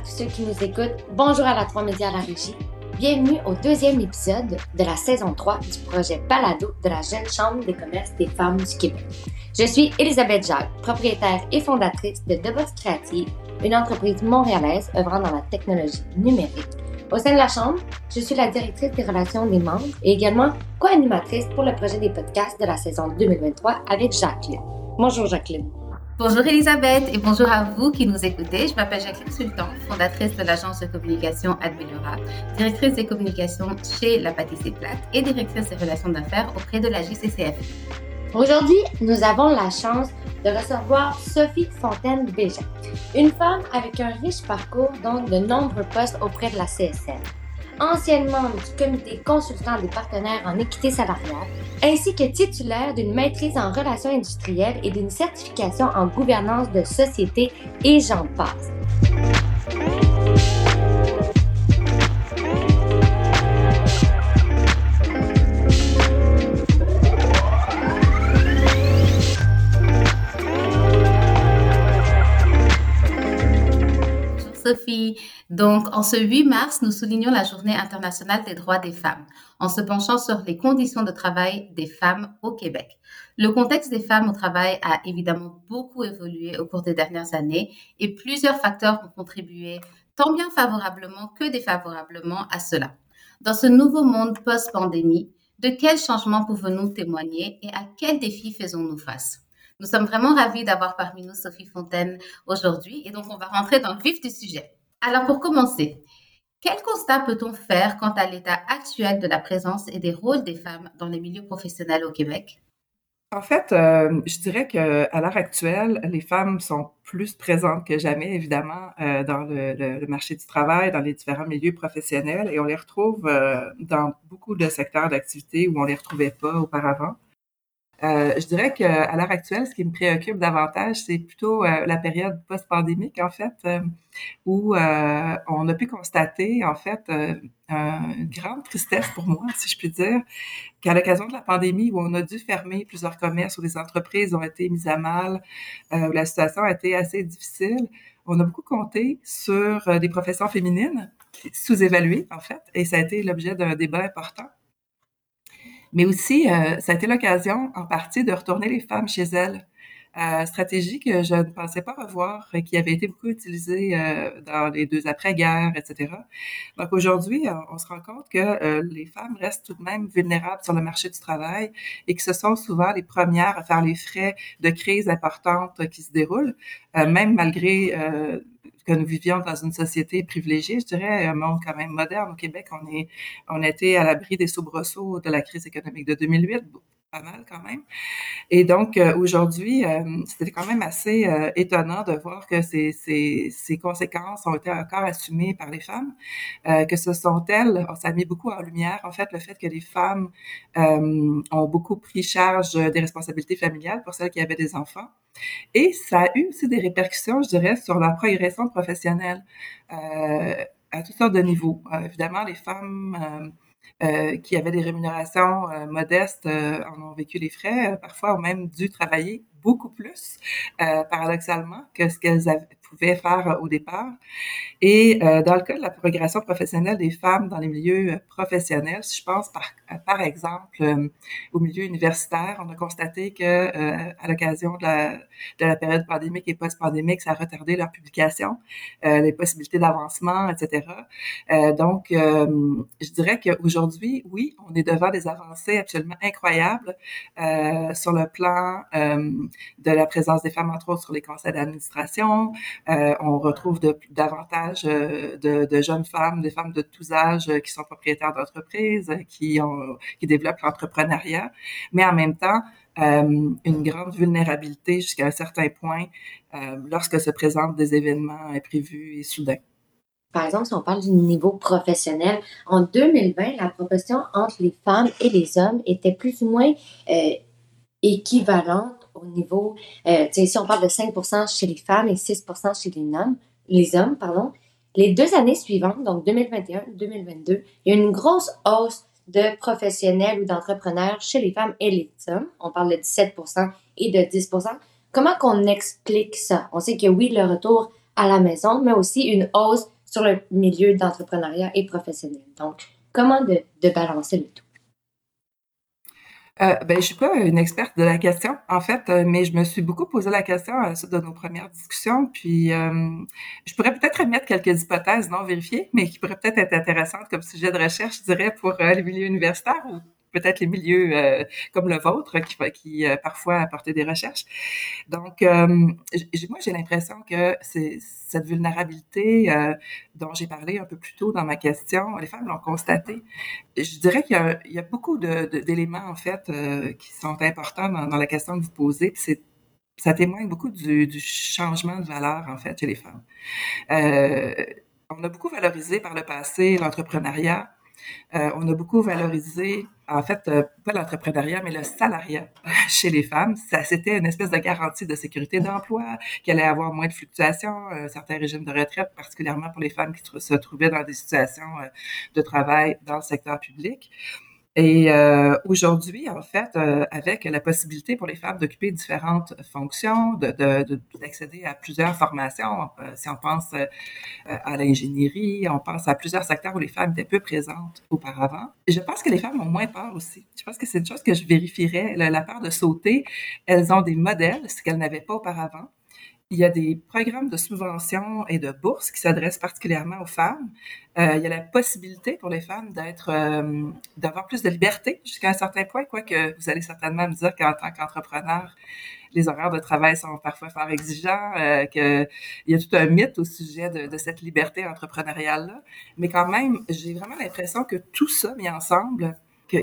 tous ceux qui nous écoutent. Bonjour à la 3 Médias à la régie. Bienvenue au deuxième épisode de la saison 3 du projet Palado de la Jeune Chambre des commerces des femmes du Québec. Je suis Elisabeth Jacques, propriétaire et fondatrice de Box Creative, une entreprise montréalaise œuvrant dans la technologie numérique. Au sein de la Chambre, je suis la directrice des relations des membres et également co-animatrice pour le projet des podcasts de la saison 2023 avec Jacqueline. Bonjour Jacqueline. Bonjour Elisabeth et bonjour à vous qui nous écoutez. Je m'appelle Jacqueline Sultan, fondatrice de l'agence de communication Admeliora, directrice des communications chez La Pâtisserie Plate et directrice des relations d'affaires auprès de la JCCF. Aujourd'hui, nous avons la chance de recevoir Sophie Fontaine Bégin, une femme avec un riche parcours dont de nombreux postes auprès de la CSN ancienne membre du comité consultant des partenaires en équité salariale, ainsi que titulaire d'une maîtrise en relations industrielles et d'une certification en gouvernance de société et j'en passe. Sophie. Donc, en ce 8 mars, nous soulignons la Journée internationale des droits des femmes, en se penchant sur les conditions de travail des femmes au Québec. Le contexte des femmes au travail a évidemment beaucoup évolué au cours des dernières années et plusieurs facteurs ont contribué tant bien favorablement que défavorablement à cela. Dans ce nouveau monde post-pandémie, de quels changements pouvons-nous témoigner et à quels défis faisons-nous face? Nous sommes vraiment ravis d'avoir parmi nous Sophie Fontaine aujourd'hui et donc on va rentrer dans le vif du sujet. Alors pour commencer, quel constat peut-on faire quant à l'état actuel de la présence et des rôles des femmes dans les milieux professionnels au Québec? En fait, euh, je dirais que à l'heure actuelle, les femmes sont plus présentes que jamais, évidemment, euh, dans le, marché du travail, dans les différents milieux professionnels, et on les retrouve euh, dans beaucoup de secteurs d'activité où on les retrouvait pas auparavant. Euh, je dirais qu'à l'heure actuelle, ce qui me préoccupe davantage, c'est plutôt euh, la période post-pandémique, en fait, euh, où on a pu constater, en fait, une grande tristesse pour moi, si je puis dire, qu'à l'occasion de la pandémie, où on a dû fermer plusieurs commerces, où les entreprises ont été mises à mal, où la situation a été assez difficile, on a beaucoup compté sur des professions féminines sous-évaluées, en fait, et ça a été l'objet d'un débat important. Mais aussi, euh, ça a été l'occasion en partie de retourner les femmes chez elles. Euh, stratégie que je ne pensais pas revoir et qui avait été beaucoup utilisée euh, dans les deux après-guerres, etc. Donc aujourd'hui, on, se rend compte que euh, les femmes restent tout de même vulnérables sur le marché du travail et que ce sont souvent les premières à faire les frais de crises importantes qui se déroulent, même malgré que nous vivions dans une société privilégiée, je dirais, un monde quand même moderne. Au Québec, on est, on était à l'abri des soubresauts de la crise économique de 2008 pas mal quand même. Et donc euh, aujourd'hui, euh, c'était quand même assez euh, étonnant de voir que ces, ces, ces, conséquences ont été encore assumées par les femmes, que ce sont elles, ça a mis beaucoup en lumière en fait le fait que les femmes ont beaucoup pris charge des responsabilités familiales pour celles qui avaient des enfants. Et ça a eu aussi des répercussions, je dirais, sur leur progression professionnelle à toutes sortes de niveaux. évidemment, les femmes qui avaient des rémunérations euh, modestes euh, en ont vécu les frais, parfois ont même dû travailler beaucoup plus, paradoxalement, que ce qu'elles avaient, pouvaient faire euh, au départ. Et euh, dans le cas de la progression professionnelle des femmes dans les milieux euh, professionnels, si je pense par, par exemple au milieu universitaire, on a constaté que à l'occasion de la, de la période pandémique et post-pandémique, ça a retardé leur publication, les possibilités d'avancement, etc. donc, je dirais qu'aujourd'hui, oui, on est devant des avancées absolument incroyables sur le plan de la présence des femmes, entre autres, sur les conseils d'administration, euh, on retrouve davantage euh, de, jeunes femmes, des femmes de tous âges euh, qui sont propriétaires d'entreprises, qui développent l'entrepreneuriat, mais en même temps une grande vulnérabilité jusqu'à un certain point lorsque se présentent des événements imprévus et soudains. Par exemple, si on parle du niveau professionnel, en 2020, la proportion entre les femmes et les hommes était plus ou moins équivalente au niveau, euh, si on parle de 5% chez les femmes et 6% chez les hommes, les hommes, pardon, les deux années suivantes, donc 2021-2022, il y a une grosse hausse de professionnels ou d'entrepreneurs chez les femmes et les hommes. On parle de 17% et de 10% Comment qu'on explique ça? On sait que oui, le retour à la maison, mais aussi une hausse sur le milieu d'entrepreneuriat et professionnel. Donc, comment de, de balancer le tout? Euh, ben, je suis pas une experte de la question, en fait, euh, mais je me suis beaucoup posé la question à la suite de nos premières discussions. Puis, euh, je pourrais peut-être émettre quelques hypothèses non vérifiées, mais qui pourraient peut-être être intéressantes comme sujet de recherche, je dirais, pour les milieux universitaires ou peut-être les milieux euh, comme le vôtre qui, qui euh, parfois apportaient des recherches. Donc, euh, moi, j'ai l'impression que cette vulnérabilité dont j'ai parlé un peu plus tôt dans ma question, les femmes l'ont constaté. Je dirais qu'il y, y, a beaucoup d'éléments, en fait, qui sont importants dans, dans, la question que vous posez. c'est ça témoigne beaucoup du, du, changement de valeur, en fait, chez les femmes. on a beaucoup valorisé par le passé l'entrepreneuriat, euh, on a beaucoup valorisé, en fait, euh, pas l'entrepreneuriat, mais le salariat chez les femmes. C'était une espèce de garantie de sécurité d'emploi, qu'il allait avoir moins de fluctuations, un certain régime de retraite, particulièrement pour les femmes qui se trouvaient dans des situations euh, de travail dans le secteur public. Et euh, aujourd'hui, en fait, euh, avec la possibilité pour les femmes d'occuper différentes fonctions, d'accéder de, de, à plusieurs formations, euh, si on pense euh, à l'ingénierie, on pense à plusieurs secteurs où les femmes étaient peu présentes auparavant. je pense que les femmes ont moins peur aussi. Je pense que c'est une chose que je vérifierais. La, la peur de sauter, elles ont des modèles, ce qu'elles n'avaient pas auparavant. Il y a des programmes de subvention et de bourses qui s'adressent particulièrement aux femmes. Euh, il y a la possibilité pour les femmes d'être, euh, d'avoir plus de liberté jusqu'à un certain point, quoique vous allez certainement me dire qu'en tant qu'entrepreneur, les horaires de travail sont parfois fort exigeants, euh, qu'il y a tout un mythe au sujet de, de cette liberté entrepreneuriale-là. Mais quand même, j'ai vraiment l'impression que tout ça mis ensemble, que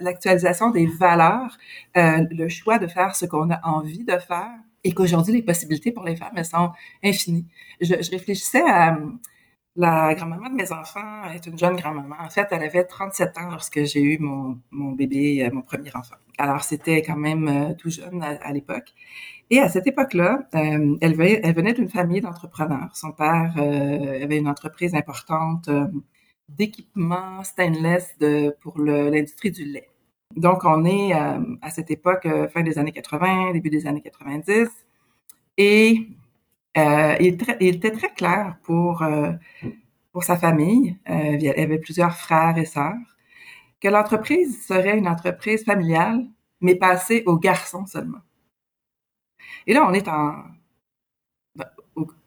l'actualisation des valeurs, euh, le choix de faire ce qu'on a envie de faire, et qu'aujourd'hui, les possibilités pour les femmes, elles sont infinies. Je, réfléchissais à la grand-maman de mes enfants, est une jeune grand-maman. En fait, elle avait 37 ans lorsque j'ai eu mon, mon bébé, euh, mon premier enfant. Alors, c'était quand même euh, tout jeune à, l'époque. Et à cette époque-là, euh, elle, venait, d'une famille d'entrepreneurs. Son père avait une entreprise importante d'équipement stainless pour l'industrie du lait. Donc, on est euh, à cette époque, euh, fin des années 80, début des années 90, et euh, il, était très clair pour, pour sa famille, il y avait plusieurs frères et sœurs, que l'entreprise serait une entreprise familiale, mais passée aux garçons seulement. Et là, on est en,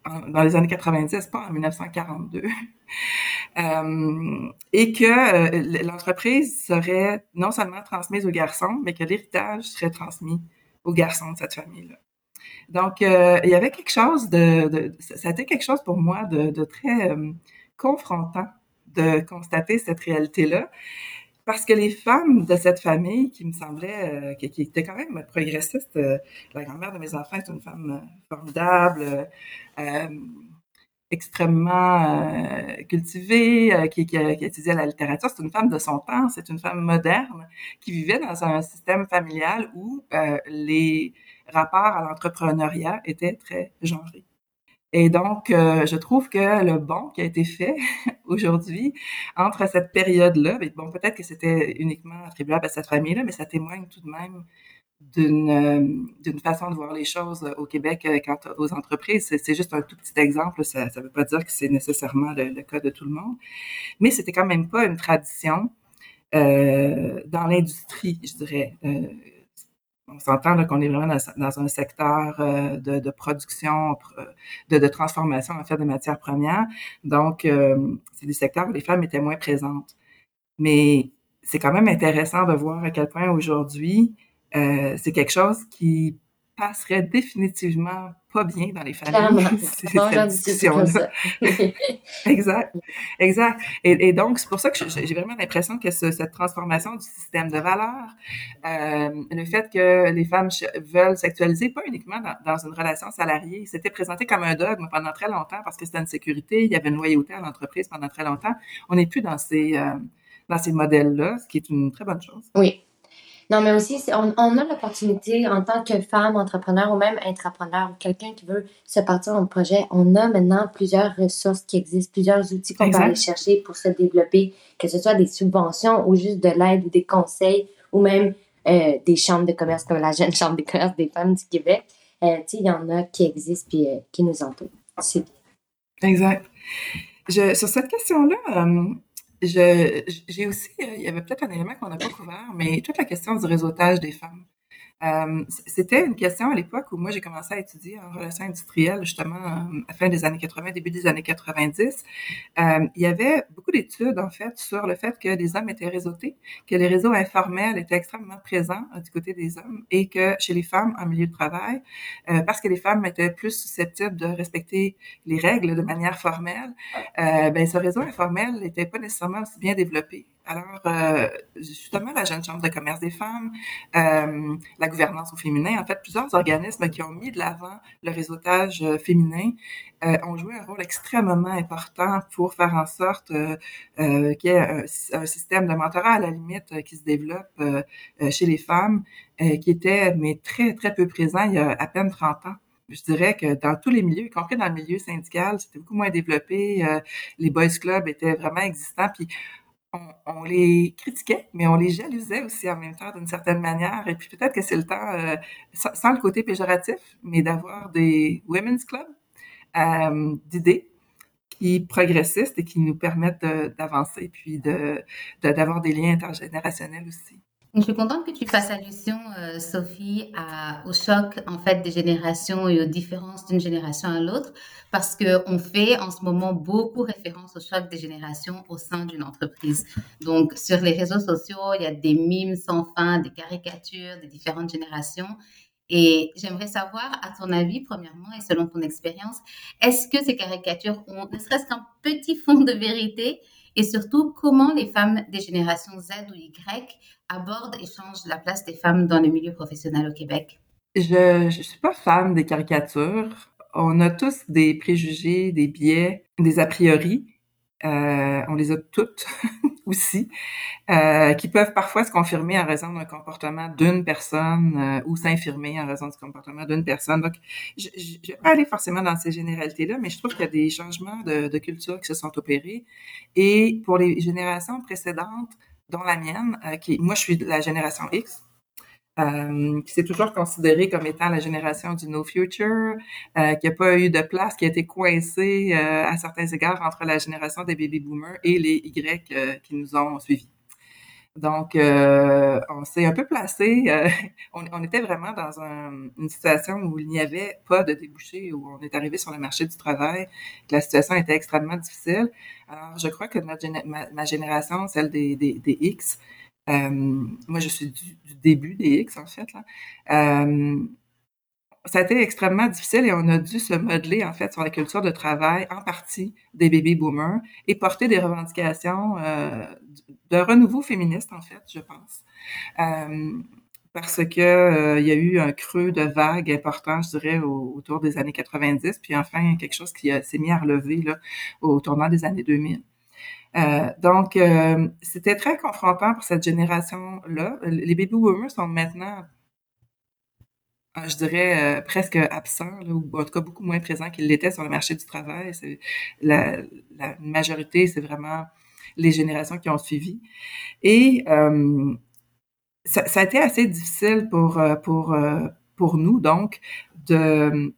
dans les années 90, pas en 1942. Euh, et que euh, l'entreprise serait non seulement transmise aux garçons, mais que l'héritage serait transmis aux garçons de cette famille-là. Donc, euh, il y avait quelque chose de, ça a été quelque chose pour moi de, de très confrontant de constater cette réalité-là parce que les femmes de cette famille qui me semblait, qui, qui, était quand même progressiste, la grand-mère de mes enfants est une femme formidable, extrêmement euh, cultivée, euh, qui, qui, qui, la littérature. C'est une femme de son temps, c'est une femme moderne qui vivait dans un système familial où euh, les rapports à l'entrepreneuriat étaient très genrés. Et donc, je trouve que le bon qui a été fait aujourd'hui entre cette période-là, bon, peut-être que c'était uniquement attribuable à cette famille-là, mais ça témoigne tout de même d'une euh, d'une façon de voir les choses au Québec euh, quant aux entreprises. C'est juste un tout petit exemple. Ça ne veut pas dire que c'est nécessairement le, cas de tout le monde. Mais c'était quand même pas une tradition euh, dans l'industrie, je dirais. Euh, on s'entend qu'on est vraiment dans, un secteur euh, de, production, de, de, transformation en fait de matières premières. Donc, c'est des secteurs où les femmes étaient moins présentes. Mais c'est quand même intéressant de voir à quel point aujourd'hui, euh, c'est quelque chose qui passerait définitivement pas bien dans les familles. exact, exact. Et, et donc, c'est pour ça que j'ai vraiment l'impression que ce, cette transformation du système de valeurs, euh, le fait que les femmes veulent s'actualiser, pas uniquement dans, dans, une relation salariée, c'était présenté comme un dogme pendant très longtemps parce que c'était une sécurité, il y avait une loyauté à l'entreprise pendant très longtemps. On n'est plus dans ces, euh, dans ces modèles-là, ce qui est une très bonne chose. Oui, non, mais aussi, on, on a l'opportunité en tant que femme entrepreneur ou même intrapreneur ou quelqu'un qui veut se partir en projet, on a maintenant plusieurs ressources qui existent, plusieurs outils qu'on peut aller chercher pour se développer, que ce soit des subventions ou juste de l'aide ou des conseils ou même euh, des chambres de commerce comme la jeune chambre de commerce des femmes du Québec. Euh, tu sais, il y en a qui existent puis euh, qui nous entourent. c'est Exact. Je, sur cette question-là, euh, j'ai aussi, euh, il y avait peut-être un élément qu'on n'a pas couvert, mais toute la question du réseautage des femmes. Euh, c'était une question à l'époque où moi j'ai commencé à étudier en relations industrielles, justement, euh, à fin des années 80, début des années 90. Euh, il y avait beaucoup d'études, en fait, sur le fait que les hommes étaient réseautés, que les réseaux informels étaient extrêmement présents du côté des hommes et que chez les femmes en milieu de travail, parce que les femmes étaient plus susceptibles de respecter les règles de manière formelle, ben ce réseau informel n'était pas nécessairement aussi bien développé. Alors, euh, justement, la Jeune Chambre de commerce des femmes, euh, la gouvernance au féminin, en fait, plusieurs organismes qui ont mis de l'avant le réseautage euh, féminin euh, ont joué un rôle extrêmement important pour faire en sorte qu'il y ait un, un, système de mentorat à la limite qui se développe chez les femmes, qui était mais très, très peu présent il y a à peine 30 ans je dirais que dans tous les milieux, y compris dans le milieu syndical, c'était beaucoup moins développé. les boys clubs étaient vraiment existants. Puis on, les critiquait, mais on les jalousait aussi en même temps d'une certaine manière. Et puis peut-être que c'est le temps, euh, sans, le côté péjoratif, mais d'avoir des women's clubs euh, d'idées qui progressistes et qui nous permettent d'avancer, puis de d'avoir des liens intergénérationnels aussi. Je suis contente que tu fasses allusion, euh, Sophie, au choc en fait des générations et aux différences d'une génération à l'autre, parce que on fait en ce moment beaucoup référence au choc des générations au sein d'une entreprise. Donc, sur les réseaux sociaux, il y a des mimes sans fin, des caricatures des différentes générations. Et j'aimerais savoir, à ton avis, premièrement, et selon ton expérience, est-ce que ces caricatures ont ne serait-ce qu'un petit fond de vérité et surtout comment les femmes des générations Z ou Y abordent et changent la place des femmes dans le milieu professionnel au Québec? Je ne suis pas fan des caricatures. On a tous des préjugés, des biais, des a priori. Euh, on les a toutes aussi, euh, qui peuvent parfois se confirmer en raison d'un comportement d'une personne euh, ou s'infirmer en raison du comportement d'une personne. Donc, je ne vais pas aller forcément dans ces généralités-là, mais je trouve qu'il y a des changements de, de, culture qui se sont opérés. Et pour les générations précédentes, dont la mienne, euh, qui moi je suis de la génération X, euh, s'est toujours considérée comme étant la génération du no future, euh, qui n'a pas eu de place, qui a été coincée euh, à certains égards entre la génération des baby boomers et les Y euh, qui nous ont suivis. Donc, on s'est un peu placé, on, était vraiment dans un, une situation où il n'y avait pas de débouché, où on est arrivé sur le marché du travail, que la situation était extrêmement difficile. Alors, je crois que ma, génération, celle des, X, moi, je suis du, début des X, en fait. Euh, ça a été extrêmement difficile et on a dû se modeler, en fait, sur la culture de travail, en partie des baby boomers, et porter des revendications euh, de renouveau féministe, en fait, je pense. Euh, parce que euh, il y a eu un creux de vague important, je dirais, au, autour des années 90, puis enfin quelque chose qui s'est mis à relever au tournant des années 2000. Euh, donc, euh, c'était très confrontant pour cette génération-là. Les baby boomers sont maintenant, euh, je dirais, euh, presque absents, ou en tout cas beaucoup moins présents qu'ils l'étaient sur le marché du travail. La, la, majorité, c'est vraiment les générations qui ont suivi. Et euh, ça, ça, a été assez difficile pour, pour, pour nous, donc, de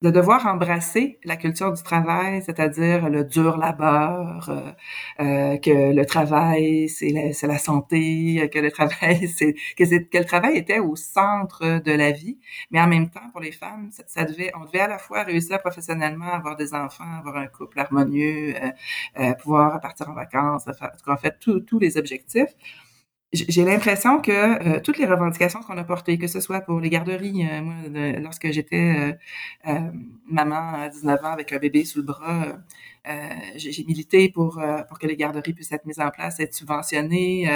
de devoir embrasser la culture du travail, c'est-à-dire le dur labeur, euh, euh, que le travail c'est la, santé, que le travail c'est que, que le travail était au centre de la vie, mais en même temps pour les femmes, ça, devait on devait à la fois réussir professionnellement, avoir des enfants, avoir un couple harmonieux, euh, euh pouvoir partir en vacances, en fait tous les objectifs j'ai l'impression que euh, toutes les revendications qu'on a portées, que ce soit pour les garderies, euh, moi, lorsque j'étais euh, maman à 19 ans avec un bébé sous le bras, j'ai milité pour pour que les garderies puissent être mises en place, être subventionnées.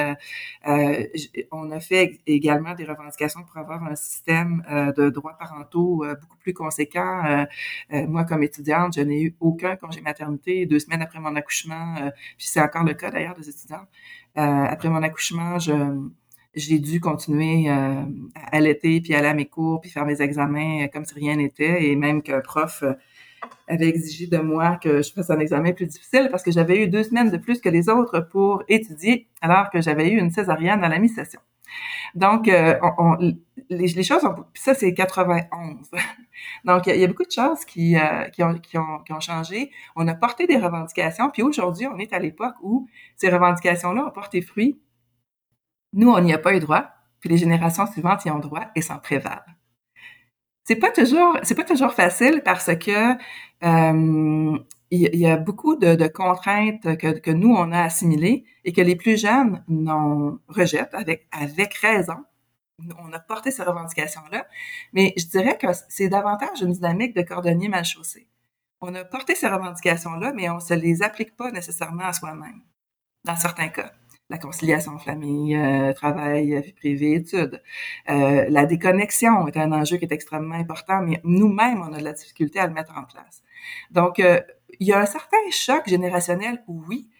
on a fait également des revendications pour avoir un système de droits parentaux beaucoup plus conséquent. moi, comme étudiante, je n'ai eu aucun congé maternité deux semaines après mon accouchement, puis c'est encore le cas d'ailleurs des étudiantes. Euh, après mon accouchement, je j'ai dû continuer euh, à allaiter, puis aller à mes cours, puis faire mes examens euh, comme si rien n'était, et même qu'un prof avait exigé de moi que je fasse un examen plus difficile parce que j'avais eu deux semaines de plus que les autres pour étudier, alors que j'avais eu une césarienne à la mi-session. Donc, euh, les, choses ont... ça, c'est 91. Donc, il y, a beaucoup de choses euh, qui, ont, changé. On a porté des revendications, puis aujourd'hui, on est à l'époque où ces revendications-là ont porté fruit. Nous, on n'y a pas eu droit, puis les générations suivantes y ont droit et s'en prévalent. C'est pas toujours, c'est pas toujours facile parce que euh, il y a beaucoup de, de contraintes que, que, nous on a assimilées et que les plus jeunes non rejettent avec avec raison. On a porté ces revendications-là, mais je dirais que c'est davantage une dynamique de cordonnier mal chaussé. On a porté ces revendications-là, mais on se les applique pas nécessairement à soi-même, dans certains cas la conciliation famille, euh, travail, vie privée, études. Euh, la déconnexion est un enjeu qui est extrêmement important, mais nous-mêmes, on a de la difficulté à le mettre en place. Donc, euh, il y a un certain choc générationnel, oui,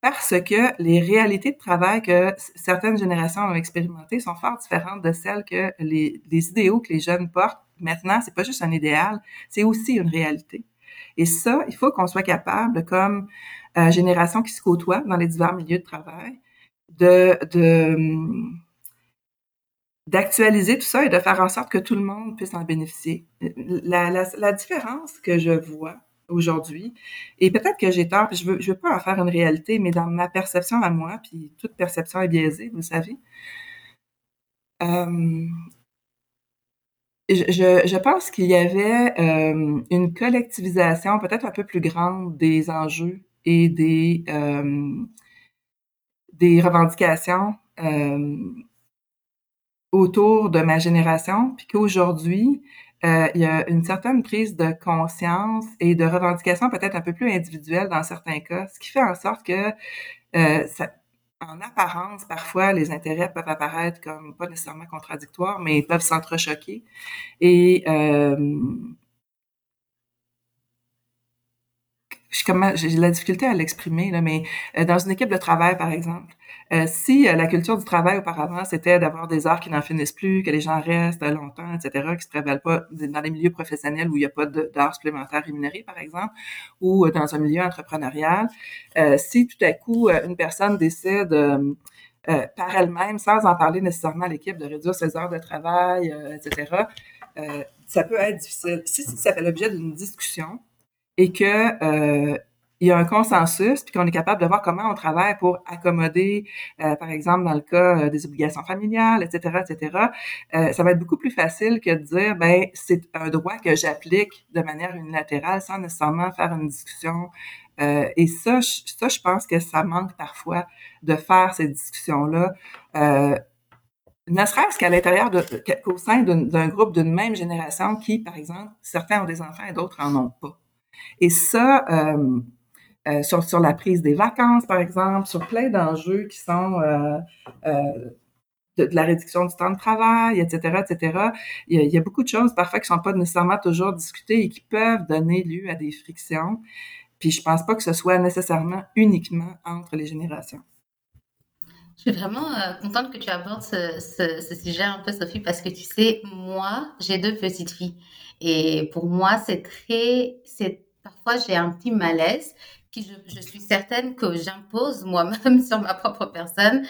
parce que les réalités de travail que certaines générations ont expérimentées sont fort différentes de celles que les, les idéaux que les jeunes portent. Maintenant, c'est pas juste un idéal, c'est aussi une réalité. Et ça, il faut qu'on soit capable, comme euh, génération qui se côtoie dans les divers milieux de travail, de, de d'actualiser tout ça et de faire en sorte que tout le monde puisse en bénéficier. La, la, différence que je vois aujourd'hui, et peut-être que j'ai tort, puis je veux, je veux pas en faire une réalité, mais dans ma perception à moi, puis toute perception est biaisée, vous savez, euh, je, je, pense qu'il y avait euh, une collectivisation peut-être un peu plus grande des enjeux et des, des revendications euh, autour de ma génération, puis qu'aujourd'hui, euh, il y a une certaine prise de conscience et de revendication peut-être un peu plus individuelle dans certains cas, ce qui fait en sorte que euh, ça, en apparence, parfois, les intérêts peuvent apparaître comme pas nécessairement contradictoires, mais ils peuvent s'entrechoquer. Et euh, j'ai de la difficulté à l'exprimer, mais euh, dans une équipe de travail, par exemple, euh, si euh, la culture du travail auparavant, c'était d'avoir des heures qui n'en finissent plus, que les gens restent longtemps, etc., qui se révèlent pas dans les milieux professionnels où il n'y a pas d'heures supplémentaires rémunérées, par exemple, ou dans un milieu entrepreneurial, si tout à coup une personne décide par elle-même, sans en parler nécessairement à l'équipe, de réduire ses heures de travail, etc., ça peut être difficile. Si ça fait l'objet d'une discussion, et que euh, il y a un consensus, puis qu'on est capable de voir comment on travaille pour accommoder, euh, par exemple, dans le cas euh, des obligations familiales, etc., etc., euh, ça va être beaucoup plus facile que de dire, ben c'est un droit que j'applique de manière unilatérale sans nécessairement faire une discussion. Euh, et ça, je, ça, je pense que ça manque parfois de faire ces discussions-là. ne serait-ce qu'à l'intérieur de, qu'au sein d'un groupe d'une même génération qui, par exemple, certains ont des enfants et d'autres en ont pas. Et ça, euh, euh, sur, la prise des vacances, par exemple, sur plein d'enjeux qui sont euh, de, la réduction du temps de travail, etc., etc. Il y, a, beaucoup de choses parfois qui sont pas nécessairement toujours discutées et qui peuvent donner lieu à des frictions. Puis je pense pas que ce soit nécessairement uniquement entre les générations. Je suis vraiment contente que tu abordes ce, ce, ce, sujet un peu, Sophie, parce que tu sais, moi, j'ai deux petites filles. Et pour moi, c'est très, c'est parfois j'ai un petit malaise qui je, suis certaine que j'impose moi-même sur ma propre personne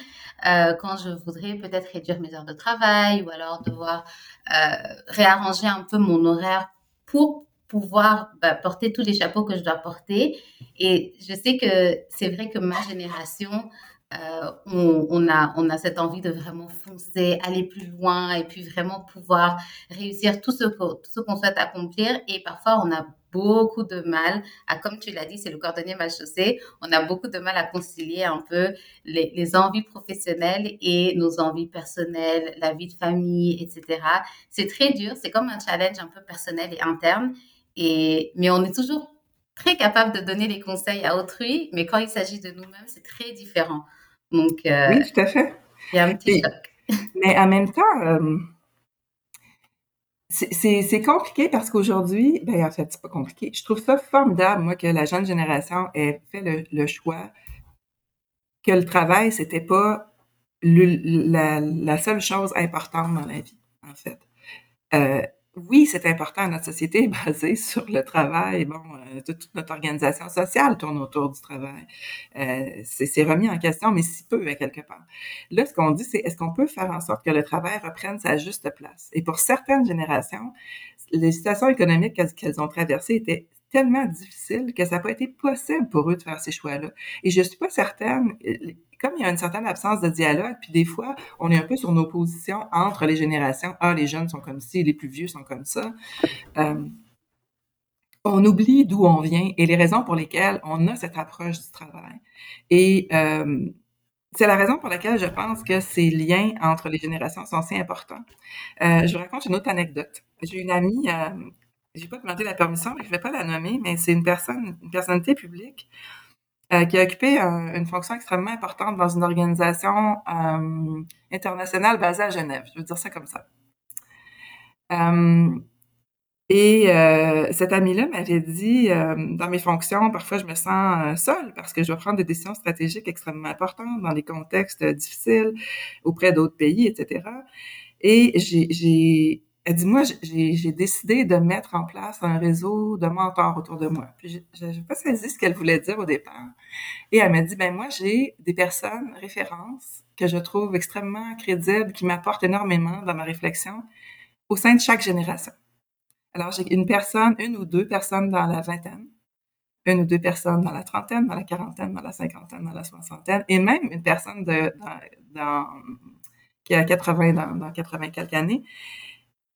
euh, quand je voudrais peut-être réduire mes heures de travail ou alors devoir euh, réarranger un peu mon horaire pour pouvoir bah, porter tous les chapeaux que je dois porter. Et je sais que c'est vrai que ma génération, euh, on, a, on a cette envie de vraiment foncer, aller plus loin et puis vraiment pouvoir réussir tout ce, tout ce qu'on souhaite accomplir. Et parfois, on a beaucoup de mal à, comme tu l'as dit, c'est le cordonnier mal chaussé, on a beaucoup de mal à concilier un peu les, les, envies professionnelles et nos envies personnelles, la vie de famille, etc. C'est très dur, c'est comme un challenge un peu personnel et interne, et, mais on est toujours très capable de donner les conseils à autrui, mais quand il s'agit de nous-mêmes, c'est très différent. Donc, euh, oui, tout à fait. Il y a un petit choc. Mais en même temps, euh, c'est compliqué parce qu'aujourd'hui, ben en fait, c'est pas compliqué. Je trouve ça formidable, moi, que la jeune génération ait fait le, le choix que le travail, c'était pas le, la, la, seule chose importante dans la vie, en fait. Euh, oui, c'est important. Notre société est basée sur le travail. Bon, euh, toute, notre organisation sociale tourne autour du travail. Euh, c'est remis en question, mais si peu à quelque part. Là, ce qu'on dit, c'est est-ce qu'on peut faire en sorte que le travail reprenne sa juste place? Et pour certaines générations, les situations économiques qu'elles ont traversées étaient tellement difficiles que ça n'a pas été possible pour eux de faire ces choix-là. Et je suis pas certaine, comme il y a une certaine absence de dialogue, puis des fois, on est un peu sur nos positions entre les générations. Ah, les jeunes sont comme ci, les plus vieux sont comme ça. Euh, on oublie d'où on vient et les raisons pour lesquelles on a cette approche du travail. Et euh, c'est la raison pour laquelle je pense que ces liens entre les générations sont si importants. Euh, je vous raconte une autre anecdote. J'ai une amie, euh, j'ai pas demandé la permission, mais je vais pas la nommer, mais c'est une personne, une personnalité publique euh, qui a occupé une fonction extrêmement importante dans une organisation euh, internationale basée à Genève. Je veux dire ça comme ça. Euh, et cette amie-là m'avait dit, dans mes fonctions, parfois je me sens seule parce que je dois prendre des décisions stratégiques extrêmement importantes dans des contextes difficiles auprès d'autres pays, etc. Et j'ai elle dit, moi, j'ai décidé de mettre en place un réseau de mentors autour de moi. Puis, je n'ai pas saisi ce qu'elle voulait dire au départ. Et elle m'a dit, ben moi, j'ai des personnes références que je trouve extrêmement crédibles, qui m'apportent énormément dans ma réflexion au sein de chaque génération. Alors, j'ai une personne, une ou deux personnes dans la vingtaine, une ou deux personnes dans la trentaine, dans la quarantaine, dans la cinquantaine, dans la soixantaine, et même une personne de, dans, qui a 80 dans, dans 80 quelques années.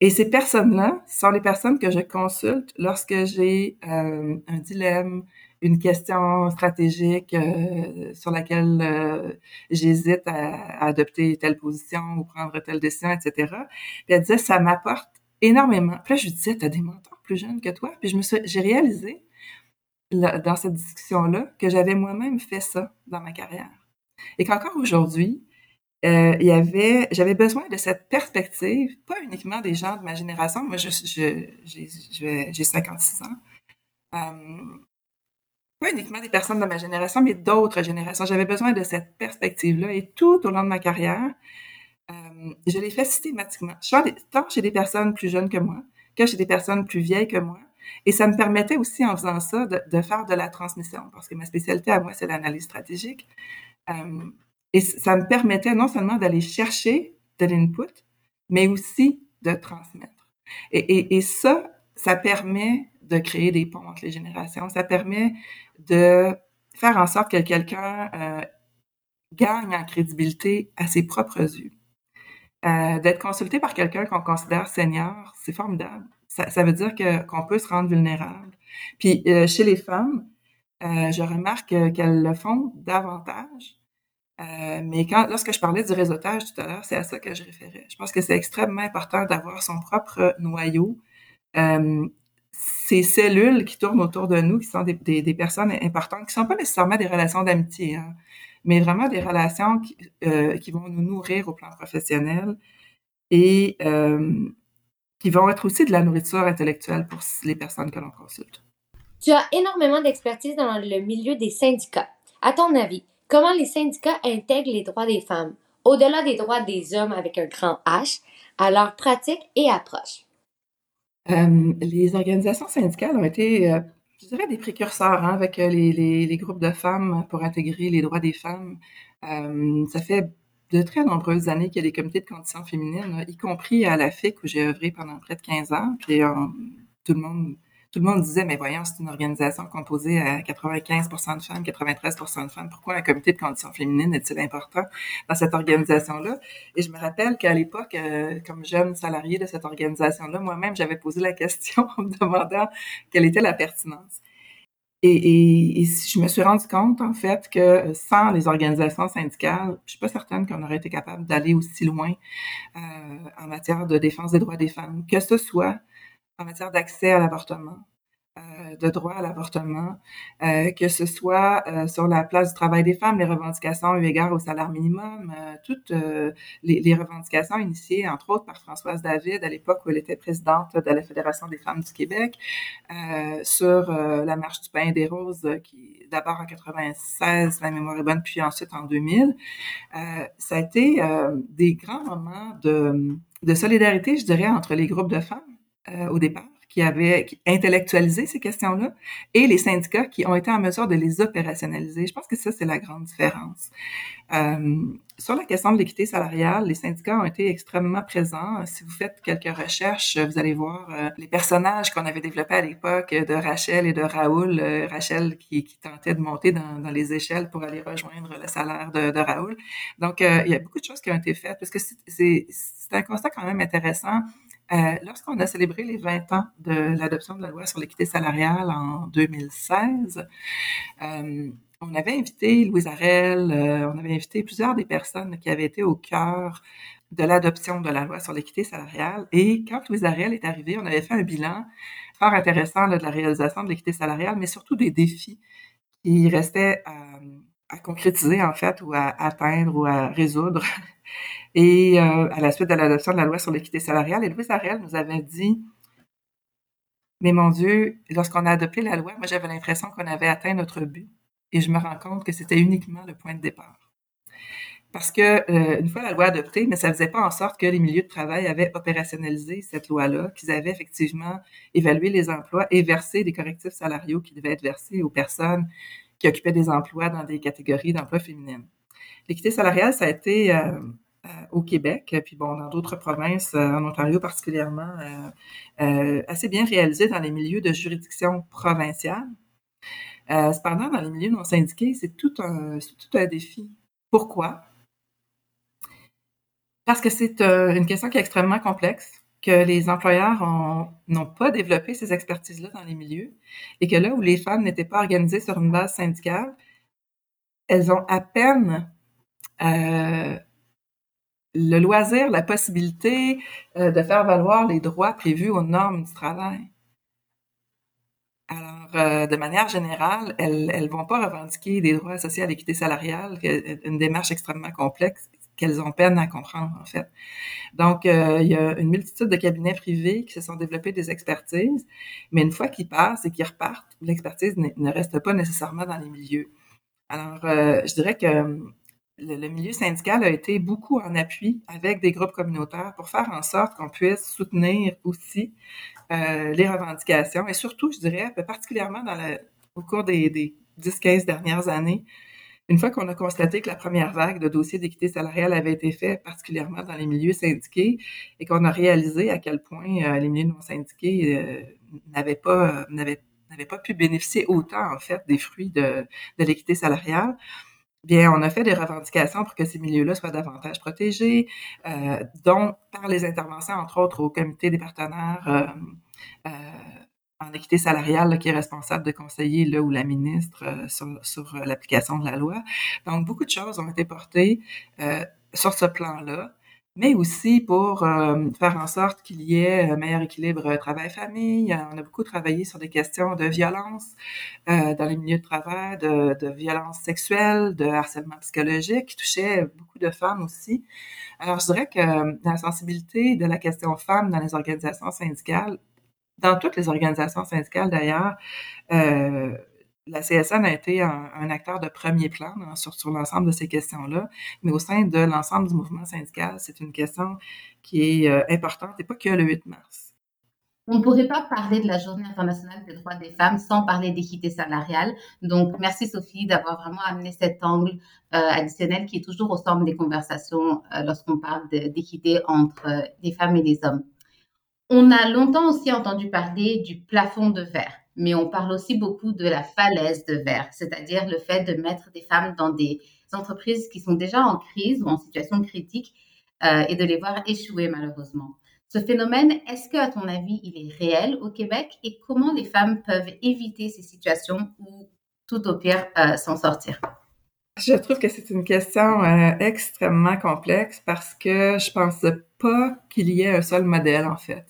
Et ces personnes-là sont les personnes que je consulte lorsque j'ai euh, un dilemme, une question stratégique euh, sur laquelle euh, j'hésite à, adopter telle position ou prendre telle décision, etc. Puis elle disait, ça m'apporte énormément. Puis là, je lui disais, t'as des mentors plus jeunes que toi? Puis je me suis, j'ai réalisé dans cette discussion-là que j'avais moi-même fait ça dans ma carrière. Et qu'encore aujourd'hui, euh, il y avait, j'avais besoin de cette perspective, pas uniquement des gens de ma génération. Moi, je, j'ai, j'ai 56 ans. Euh, pas uniquement des personnes de ma génération, mais d'autres générations. J'avais besoin de cette perspective-là et tout au long de ma carrière, euh, je l'ai fait systématiquement. Tant chez des personnes plus jeunes que moi, que chez des personnes plus vieilles que moi. Et ça me permettait aussi, en faisant ça, de, faire de la transmission, parce que ma spécialité à moi, c'est l'analyse stratégique. Et ça me permettait non seulement d'aller chercher de l'input, mais aussi de transmettre. Et, et, et, ça, ça permet de créer des ponts entre les générations. Ça permet de faire en sorte que quelqu'un euh, gagne en crédibilité à ses propres yeux. Euh, d'être consulté par quelqu'un qu'on considère senior, c'est formidable. Ça, ça, veut dire qu'on peut se rendre vulnérable. Puis euh, chez les femmes, euh, je remarque qu'elles le font davantage euh, mais quand, lorsque je parlais du réseautage tout à l'heure, c'est à ça que je référais. Je pense que c'est extrêmement important d'avoir son propre noyau. Euh, ces cellules qui tournent autour de nous, qui sont des, personnes importantes, qui sont pas nécessairement des relations d'amitié, hein, mais vraiment des relations qui, euh, vont nous nourrir au plan professionnel et qui vont être aussi de la nourriture intellectuelle pour les personnes que l'on consulte. Tu as énormément d'expertise dans le milieu des syndicats. À ton avis, Comment les syndicats intègrent les droits des femmes, au-delà des droits des hommes avec un grand H, à leur pratique et approche? Euh, les organisations syndicales ont été, euh, je dirais, des précurseurs hein, avec euh, les, groupes de femmes pour intégrer les droits des femmes. Ça fait de très nombreuses années qu'il y a des comités de conditions féminines, y compris à la FIC où j'ai œuvré pendant près de 15 ans. Puis tout le monde tout le monde disait, mais voyons, c'est une organisation composée à 95 de femmes, 93 de femmes. Pourquoi un comité de conditions féminines est-il important dans cette organisation-là? Et je me rappelle qu'à l'époque, euh, comme jeune salarié de cette organisation-là, moi-même, j'avais posé la question en me demandant quelle était la pertinence. Et, je me suis rendu compte, en fait, que sans les organisations syndicales, je suis pas certaine qu'on aurait été capable d'aller aussi loin euh, en matière de défense des droits des femmes, que ce soit en matière d'accès à l'avortement, euh, de droit à l'avortement, euh, que ce soit euh, sur la place du travail des femmes, les revendications eu égard au salaire minimum, toutes les, les, revendications initiées, entre autres, par Françoise David à l'époque où elle était présidente de la Fédération des femmes du Québec, sur la marche du pain et des roses, qui d'abord en 96, la mémoire est bonne, puis ensuite en 2000. ça a été des grands moments de, de solidarité, je dirais, entre les groupes de femmes au départ qui avaient intellectualisé ces questions-là et les syndicats qui ont été en mesure de les opérationnaliser. Je pense que ça, c'est la grande différence. Euh, sur la question de l'équité salariale, les syndicats ont été extrêmement présents. Si vous faites quelques recherches, vous allez voir euh, les personnages qu'on avait développés à l'époque de Rachel et de Raoul. Euh, Rachel qui, tentait de monter dans, les échelles pour aller rejoindre le salaire de, de Raoul. Donc, euh, il y a beaucoup de choses qui ont été faites parce que c'est un constat quand même intéressant euh, lorsqu'on a célébré les 20 ans de l'adoption de la loi sur l'équité salariale en 2016, euh, on avait invité Louise Arel, euh, on avait invité plusieurs des personnes qui avaient été au cœur de l'adoption de la loi sur l'équité salariale. Et quand Louise Arel est arrivée, on avait fait un bilan fort intéressant de la réalisation de l'équité salariale, mais surtout des défis qui restaient à, à concrétiser en fait ou à atteindre ou à résoudre et euh, à la suite de l'adoption de la loi sur l'équité salariale, Louise Ariel nous avait dit, mais mon Dieu, lorsqu'on a adopté la loi, moi j'avais l'impression qu'on avait atteint notre but, et je me rends compte que c'était uniquement le point de départ. Parce que euh, une fois la loi adoptée, mais ça faisait pas en sorte que les milieux de travail avaient opérationnalisé cette loi-là, qu'ils avaient effectivement évalué les emplois et versé des correctifs salariaux qui devaient être versés aux personnes qui occupaient des emplois dans des catégories d'emplois féminines. L'équité salariale, ça a été euh, au Québec, puis bon, dans d'autres provinces, euh, en Ontario particulièrement, euh, assez bien réalisé dans les milieux de juridiction provinciale. cependant, dans les milieux non syndiqués, c'est tout un, tout un défi. Pourquoi? Parce que c'est une question qui est extrêmement complexe, que les employeurs n'ont pas développé ces expertises-là dans les milieux, et que là où les femmes n'étaient pas organisées sur une base syndicale, elles ont à peine euh, le loisir, la possibilité euh, de faire valoir les droits prévus aux normes du travail. Alors, euh, de manière générale, elles elles vont pas revendiquer des droits associés à l'équité salariale, une démarche extrêmement complexe qu'elles ont peine à comprendre, en fait. Donc, euh, il y a une multitude de cabinets privés qui se sont développés des expertises, mais une fois qu'ils passent et qu'ils repartent, l'expertise ne reste pas nécessairement dans les milieux. Alors, je dirais que le, milieu syndical a été beaucoup en appui avec des groupes communautaires pour faire en sorte qu'on puisse soutenir aussi euh, les revendications et surtout, je dirais, particulièrement dans au cours des, des 10-15 dernières années, une fois qu'on a constaté que la première vague de dossiers d'équité salariale avait été faite particulièrement dans les milieux syndiqués et qu'on a réalisé à quel point euh, les milieux non syndiqués euh, n'avaient pas n'avaient pas pu bénéficier autant en fait des fruits de, de l'équité salariale, Bien, on a fait des revendications pour que ces milieux-là soient davantage protégés, euh, dont par les interventions, entre autres, au comité des partenaires euh, euh, en équité salariale, qui est responsable de conseiller là ou la ministre euh, sur, sur l'application de la loi. Donc, beaucoup de choses ont été portées sur ce plan-là mais aussi pour euh, faire en sorte qu'il y ait un meilleur équilibre travail-famille. On a beaucoup travaillé sur des questions de violence euh, dans les milieux de travail, de, de violence sexuelle, de harcèlement psychologique qui touchait beaucoup de femmes aussi. Alors, je dirais que la sensibilité de la question femmes dans les organisations syndicales, dans toutes les organisations syndicales d'ailleurs, euh, la CSN a été un, acteur de premier plan sur, sur l'ensemble de ces questions-là, mais au sein de l'ensemble du mouvement syndical, c'est une question qui est euh, importante et pas que le 8 mars. On ne pourrait pas parler de la Journée internationale des droits des femmes sans parler d'équité salariale. Donc, merci Sophie d'avoir vraiment amené cet angle euh, additionnel qui est toujours au centre des conversations euh, lorsqu'on parle d'équité entre les femmes et les hommes. On a longtemps aussi entendu parler du plafond de verre mais on parle aussi beaucoup de la falaise de verre, c'est-à-dire le fait de mettre des femmes dans des entreprises qui sont déjà en crise ou en situation critique euh, et de les voir échouer malheureusement. Ce phénomène, est-ce que, à ton avis, il est réel au Québec et comment les femmes peuvent éviter ces situations ou tout au pire euh, s'en sortir? Je trouve que c'est une question euh, extrêmement complexe parce que je pense pas qu'il y ait un seul modèle en fait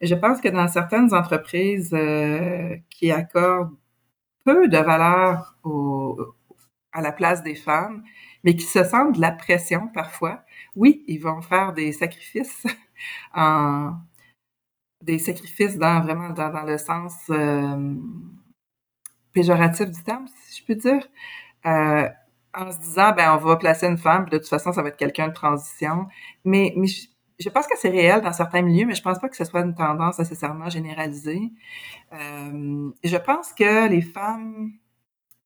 je pense que dans certaines entreprises euh, qui accordent peu de valeur à la place des femmes, mais qui se sentent de la pression parfois, oui, ils vont faire des sacrifices en des sacrifices dans vraiment dans, le sens euh, péjoratif du terme, si je peux dire, euh, en se disant ben on va placer une femme, puis de toute façon ça va être quelqu'un de transition, mais mais je pense que c'est réel dans certains milieux, mais je pense pas que ce soit une tendance nécessairement généralisée. Euh, je pense que les femmes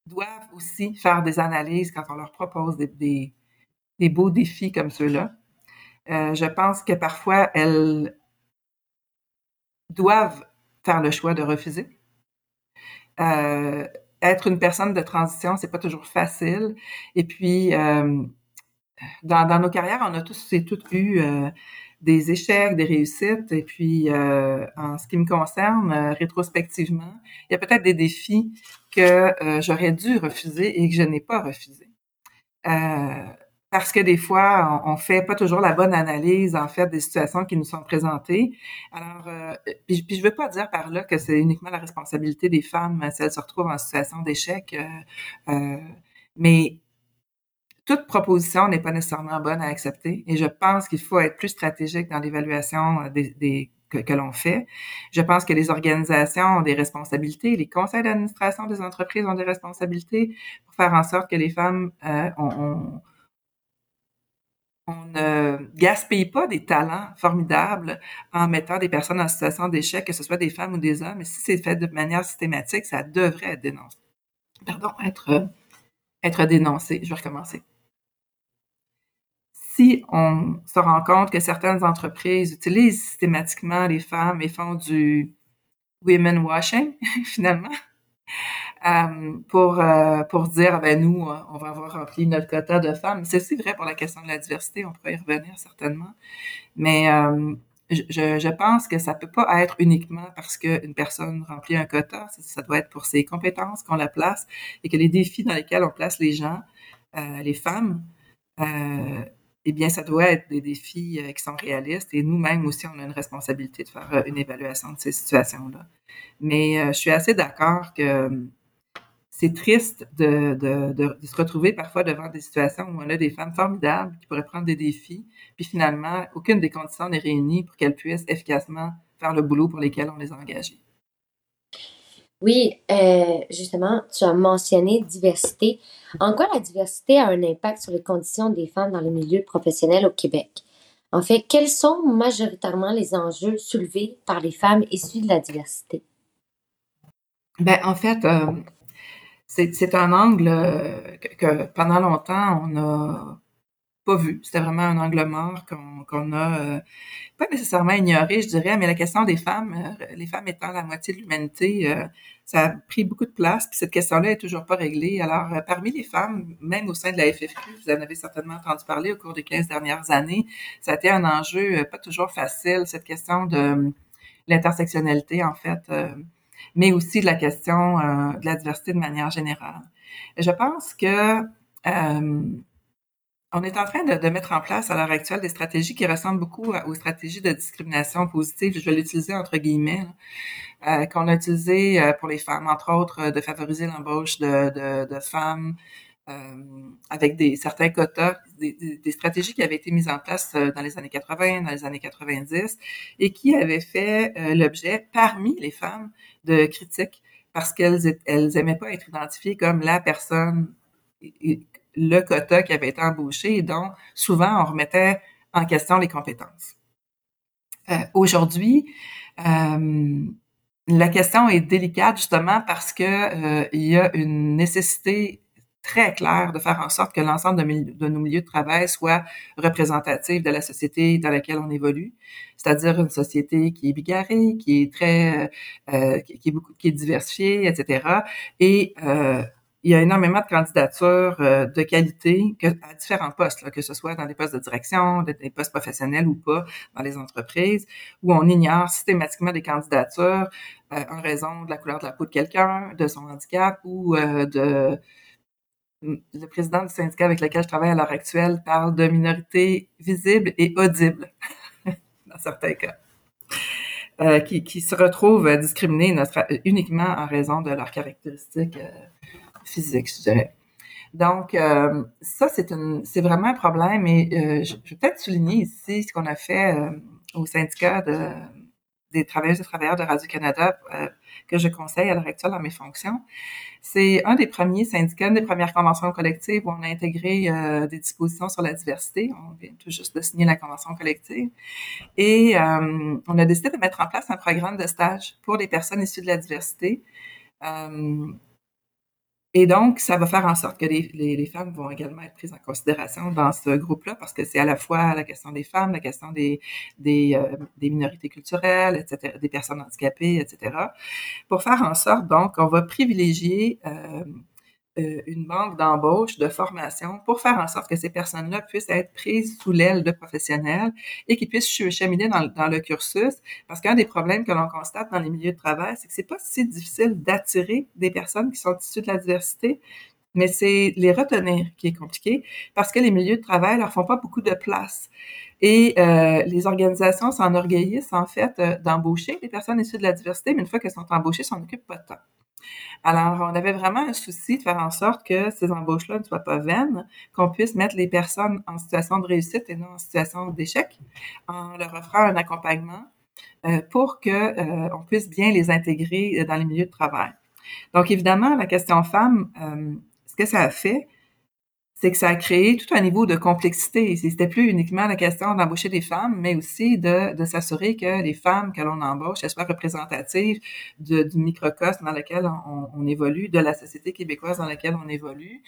doivent aussi faire des analyses quand on leur propose des, beaux défis comme ceux-là. Euh, je pense que parfois elles doivent faire le choix de refuser. Euh, être une personne de transition, c'est pas toujours facile. Et puis, dans, nos carrières, on a tous et toutes eu euh, des échecs, des réussites. Et puis, euh, en ce qui me concerne, euh, rétrospectivement, il y a peut-être des défis que j'aurais dû refuser et que je n'ai pas refusé. parce que des fois, on, on, fait pas toujours la bonne analyse en fait des situations qui nous sont présentées. Alors, puis, puis, je veux pas dire par là que c'est uniquement la responsabilité des femmes si elles se retrouvent en situation d'échec, mais toute proposition n'est pas nécessairement bonne à accepter et je pense qu'il faut être plus stratégique dans l'évaluation euh, que, l'on fait. Je pense que les organisations ont des responsabilités, les conseils d'administration des entreprises ont des responsabilités pour faire en sorte que les femmes euh, on, ne gaspille pas des talents formidables en mettant des personnes en situation d'échec, que ce soit des femmes ou des hommes. Et si c'est fait de manière systématique, ça devrait être dénoncé. Pardon, être, être dénoncé. Je vais recommencer on se rend compte que certaines entreprises utilisent systématiquement les femmes et font du women washing, finalement, euh, pour, euh, pour dire, ben nous, on va avoir rempli notre quota de femmes. C'est aussi vrai pour la question de la diversité, on pourrait y revenir certainement. Mais euh, je, pense que ça peut pas être uniquement parce qu'une personne remplit un quota, ça, doit être pour ses compétences qu'on la place et que les défis dans lesquels on place les gens, les femmes, eh bien, ça doit être des défis euh, qui sont réalistes et nous-mêmes aussi, on a une responsabilité de faire euh, une évaluation de ces situations-là. Mais euh, je suis assez d'accord que c'est triste de, se retrouver parfois devant des situations où on a des femmes formidables qui pourraient prendre des défis, puis finalement, aucune des conditions n'est réunie pour qu'elles puissent efficacement faire le boulot pour lequel on les a engagées. Oui, euh, justement, tu as mentionné diversité. En quoi la diversité a un impact sur les conditions des femmes dans le milieu professionnel au Québec? En fait, quels sont majoritairement les enjeux soulevés par les femmes issues de la diversité? Ben, en fait, euh, c'est un angle euh, que, pendant longtemps, on a pas vu. C'était vraiment un angle mort qu'on a euh, pas nécessairement ignoré, je dirais, mais la question des femmes, euh, les femmes étant la moitié de l'humanité, euh, ça a pris beaucoup de place, puis cette question-là est toujours pas réglée. Alors, parmi les femmes, même au sein de la FFQ, vous en avez certainement entendu parler au cours des 15 dernières années, ça a été un enjeu pas toujours facile, cette question de l'intersectionnalité, en fait, mais aussi de la question de la diversité de manière générale. je pense que on est en train de, mettre en place à l'heure actuelle des stratégies qui ressemblent beaucoup aux stratégies de discrimination positive, je vais l'utiliser entre guillemets, euh, qu'on a utilisé euh, pour les femmes, entre autres, euh, de favoriser l'embauche de, de, femmes avec des certains quotas, des, des, stratégies qui avaient été mises en place dans les années 80, dans les années 90, et qui avaient fait l'objet parmi les femmes de critiques parce qu'elles elles aimaient pas être identifiées comme la personne le quota qui avait été embauché et dont souvent on remettait en question les compétences. Euh, Aujourd'hui, euh, la question est délicate justement parce que euh, il y a une nécessité très claire de faire en sorte que l'ensemble de, nos milieux de travail soit représentatif de la société dans laquelle on évolue, c'est-à-dire une société qui est bigarrée, qui est très, euh, qui, est beaucoup, qui est diversifiée, etc. Et euh, il y a énormément de candidatures euh, de qualité à différents postes, que ce soit dans des postes de direction, des postes professionnels ou pas, dans les entreprises, où on ignore systématiquement des candidatures euh, en raison de la couleur de la peau de quelqu'un, de son handicap ou euh, de... Le président du syndicat avec lequel je travaille à l'heure actuelle parle de minorité visible et audible, dans certains cas. qui, se retrouvent discriminés uniquement en raison de leurs caractéristiques physique, je dirais. Donc, euh, ça, c'est vraiment un problème. Et euh, je, vais peut-être souligner ici ce qu'on a fait euh, au syndicat de, des travailleuses et travailleurs de Radio-Canada que je conseille à l'heure actuelle dans mes fonctions. C'est un des premiers syndicats, une des premières conventions collectives où on a intégré des dispositions sur la diversité. On vient tout juste de signer la convention collective. Et on a décidé de mettre en place un programme de stage pour les personnes issues de la diversité. Et donc, ça va faire en sorte que les, les, femmes vont également être prises en considération dans ce groupe-là, parce que c'est à la fois la question des femmes, la question des, des, euh, des, minorités culturelles, etc., des personnes handicapées, etc., pour faire en sorte, donc, on va privilégier euh, euh, une banque d'embauche, de formation, pour faire en sorte que ces personnes-là puissent être prises sous l'aile de professionnels et qu'ils puissent cheminer dans, le cursus. Parce qu'un des problèmes que l'on constate dans les milieux de travail, c'est que c'est pas si difficile d'attirer des personnes qui sont issues de la diversité, mais c'est les retenir qui est compliqué parce que les milieux de travail leur font pas beaucoup de place. Et euh, les organisations s'enorgueillissent en fait euh, d'embaucher des personnes issues de la diversité, mais une fois qu'elles sont embauchées, ça n'occupe pas de temps. Alors, on avait vraiment un souci de faire en sorte que ces embauches-là ne soient pas vaines, qu'on puisse mettre les personnes en situation de réussite et non en situation d'échec, en leur offrant un accompagnement euh, pour que euh, on puisse bien les intégrer dans les milieux de travail. Donc, évidemment, la question femme, euh, ce que ça a fait, c'est que ça a créé tout un niveau de complexité. C'était plus uniquement la question d'embaucher des femmes, mais aussi de, de s'assurer que les femmes que l'on embauche, elles soient représentatives du microcosme dans lequel on, on, évolue, de la société québécoise dans laquelle on évolue.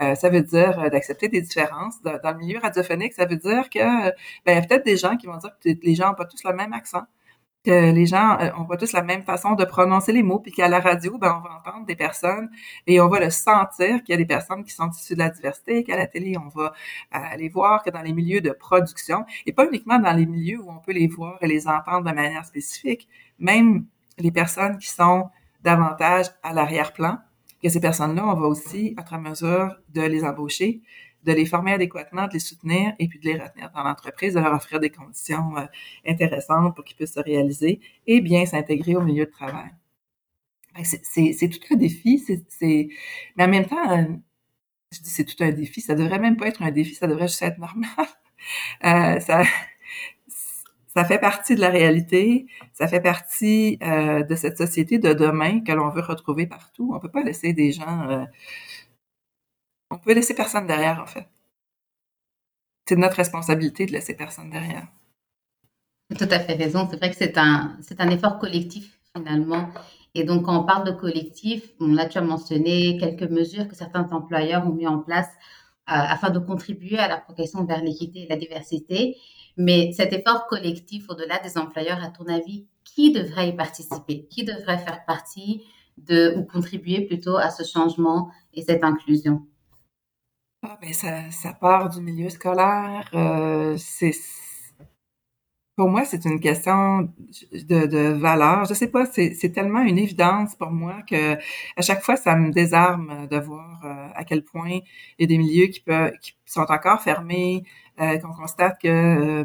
Euh, ça veut dire euh, d'accepter des différences. Dans, le milieu radiophonique, ça veut dire que ben, il y a peut-être des gens qui vont dire que les gens n'ont pas tous le même accent que les gens, euh, on voit tous la même façon de prononcer les mots, puis qu'à la radio, ben, on va entendre des personnes et on va le sentir qu'il y a des personnes qui sont issues de la diversité, qu'à la télé, on va euh, aller voir que dans les milieux de production, et pas uniquement dans les milieux où on peut les voir et les entendre de manière spécifique, même les personnes qui sont davantage à l'arrière-plan, que ces personnes-là, on va aussi, à travers mesure de les embaucher, de les former adéquatement, de les soutenir et puis de les retenir dans l'entreprise, de leur offrir des conditions euh, intéressantes pour qu'ils puissent se réaliser et bien s'intégrer au milieu de travail. C'est tout un défi, mais en même temps, euh, je dis c'est tout un défi, ça devrait même pas être un défi, ça devrait juste être normal. Euh, ça, fait partie de la réalité, ça fait partie de cette société de demain que l'on veut retrouver partout. On peut pas laisser des gens on peut laisser personne derrière, en fait. C'est notre responsabilité de laisser personne derrière. Tout à fait raison. C'est vrai que c'est un, effort collectif, finalement. Et donc, quand on parle de collectif, là, tu as mentionné quelques mesures que certains employeurs ont mis en place euh, afin de contribuer à la progression vers l'équité et la diversité. Mais cet effort collectif, au-delà des employeurs, à ton avis, qui devrait y participer? Qui devrait faire partie de, ou contribuer plutôt à ce changement et cette inclusion? Ah, ben ça, ça part du milieu scolaire. Euh, c'est pour moi, c'est une question de, de valeur. Je sais pas, c'est tellement une évidence pour moi que à chaque fois, ça me désarme de voir euh, à quel point il y a des milieux qui, peuvent, qui sont encore fermés, euh, qu'on constate que euh,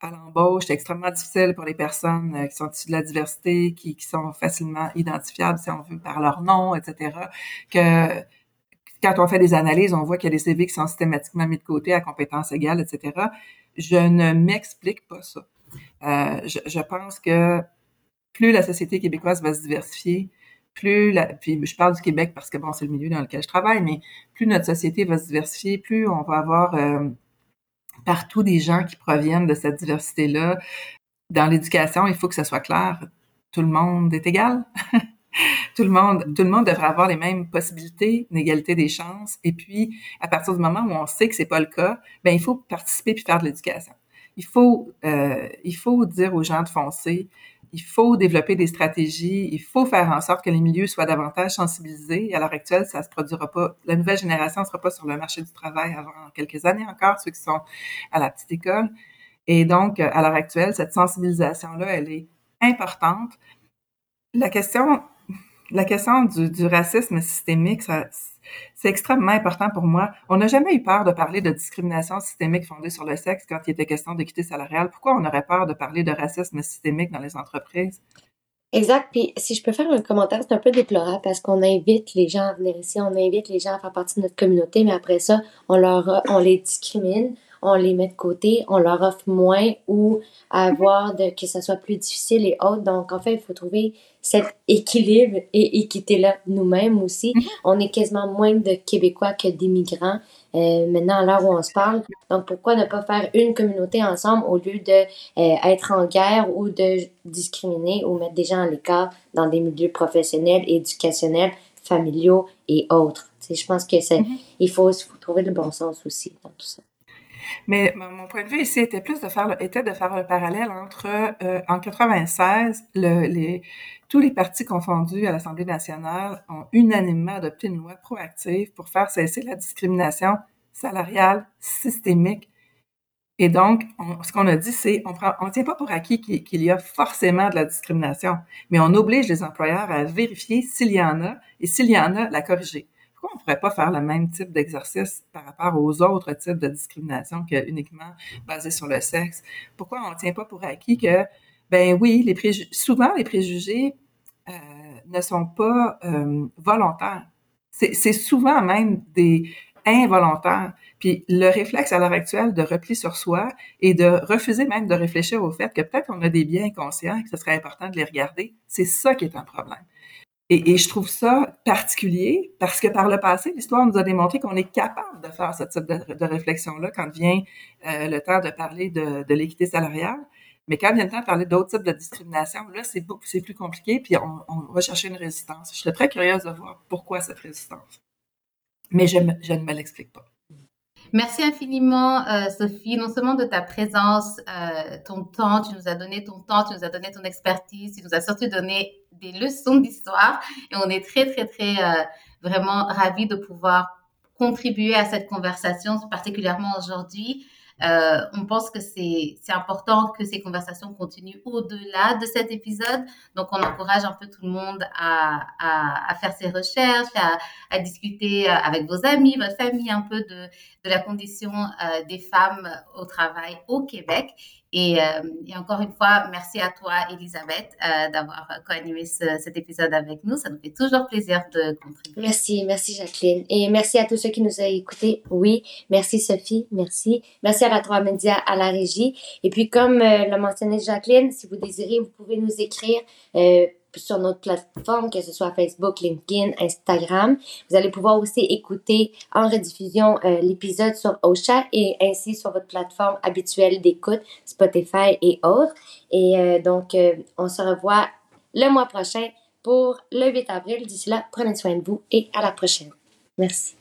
à l'embauche, c'est extrêmement difficile pour les personnes qui sont issues de la diversité, qui, qui sont facilement identifiables, si on veut, par leur nom, etc. Que quand on fait des analyses, on voit qu'il y a des CV qui sont systématiquement mis de côté à compétences égales, etc. Je ne m'explique pas ça. Euh, je, pense que plus la société québécoise va se diversifier, plus la, puis je parle du Québec parce que bon, c'est le milieu dans lequel je travaille, mais plus notre société va se diversifier, plus on va avoir euh, partout des gens qui proviennent de cette diversité-là. Dans l'éducation, il faut que ce soit clair. Tout le monde est égal. tout le monde, tout le monde devrait avoir les mêmes possibilités, une égalité des chances. Et puis, à partir du moment où on sait que c'est pas le cas, ben il faut participer puis faire de l'éducation. Il faut, euh, il faut dire aux gens de foncer. Il faut développer des stratégies. Il faut faire en sorte que les milieux soient davantage sensibilisés. À l'heure actuelle, ça se produira pas. La nouvelle génération ne sera pas sur le marché du travail avant quelques années encore, ceux qui sont à la petite école. Et donc, à l'heure actuelle, cette sensibilisation-là, elle est importante. La question la question du, racisme systémique, c'est extrêmement important pour moi. On n'a jamais eu peur de parler de discrimination systémique fondée sur le sexe quand il était question d'équité salariale. Pourquoi on aurait peur de parler de racisme systémique dans les entreprises? Exact. Puis si je peux faire un commentaire, c'est un peu déplorable parce qu'on invite les gens à venir ici, on invite les gens à faire partie de notre communauté, mais après ça, on leur, on les discrimine, on les met de côté, on leur offre moins ou avoir de, que ça soit plus difficile et autres. Donc, en fait, il faut trouver cet équilibre et équité-là nous-mêmes aussi. Mhm. On est quasiment moins de Québécois que d'immigrants. Euh, maintenant, à l'heure où on se parle. Donc, pourquoi ne pas faire une communauté ensemble au lieu de euh, être en guerre ou de discriminer ou mettre des gens à l'écart dans des milieux professionnels, éducationnels, familiaux et autres? je pense que c'est, mm-hmm. il, faut, faut trouver le bon sens aussi dans tout ça. Mais mon point de vue ici était plus de faire le, était de faire le parallèle entre euh, en 96 le, les tous les partis confondus à l'Assemblée nationale ont unanimement adopté une loi proactive pour faire cesser la discrimination salariale systémique. Et donc, ce qu'on a dit, c'est on on tient pas pour acquis qu'il y a forcément de la discrimination, mais on oblige les employeurs à vérifier s'il y en a et s'il y en a, la corriger. Pourquoi on pourrait pas faire le même type d'exercice par rapport aux autres types de discrimination que uniquement basé sur le sexe? Pourquoi on tient pas pour acquis que, ben oui, souvent les préjugés euh, ne sont pas euh, volontaires. C'est souvent même des involontaires. Puis le réflexe à l'heure actuelle de repli sur soi et de refuser même de réfléchir au fait que peut-être on a des biens inconscients et que ce serait important de les regarder, c'est ça qui est un problème. Et, je trouve ça particulier parce que par le passé, l'histoire nous a démontré qu'on est capable de faire ce type de, réflexion-là quand vient euh, le temps de parler de, l'équité salariale. Mais quand vient le temps de parler d'autres types de discrimination, là, c'est beaucoup, c'est plus compliqué, puis on, on, va chercher une résistance. Je serais très curieuse de voir pourquoi cette résistance. Mais je, je ne me l'explique pas. Merci infiniment, euh, Sophie, non seulement de ta présence, euh, ton temps, tu nous as donné ton temps, tu nous as donné ton expertise, tu nous as surtout donné des leçons d'histoire. Et on est très, très, très euh, vraiment ravis de pouvoir contribuer à cette conversation, particulièrement aujourd'hui. Euh, on pense que c'est important que ces conversations continuent au-delà de cet épisode. Donc, on encourage un peu tout le monde à, faire ses recherches, à, discuter euh, avec vos amis, votre famille un peu de, la condition des femmes au travail au Québec. Et, euh, et, encore une fois, merci à toi, Elisabeth, euh, d'avoir co-animé ce, cet épisode avec nous. Ça nous fait toujours plaisir de contribuer. Merci, merci Jacqueline. Et merci à tous ceux qui nous ont écoutés. Oui, merci Sophie, merci. Merci à la Trois Médias, à la régie. Et puis, comme euh, l'a mentionné Jacqueline, si vous désirez, vous pouvez nous écrire. Sur notre plateforme, que ce soit Facebook, LinkedIn, Instagram. Vous allez pouvoir aussi écouter en rediffusion euh, l'épisode sur Ocha et ainsi sur votre plateforme habituelle d'écoute, Spotify et autres. Et euh, donc, euh, on se revoit le mois prochain pour le 8 avril. D'ici là, prenez soin de vous et à la prochaine. Merci.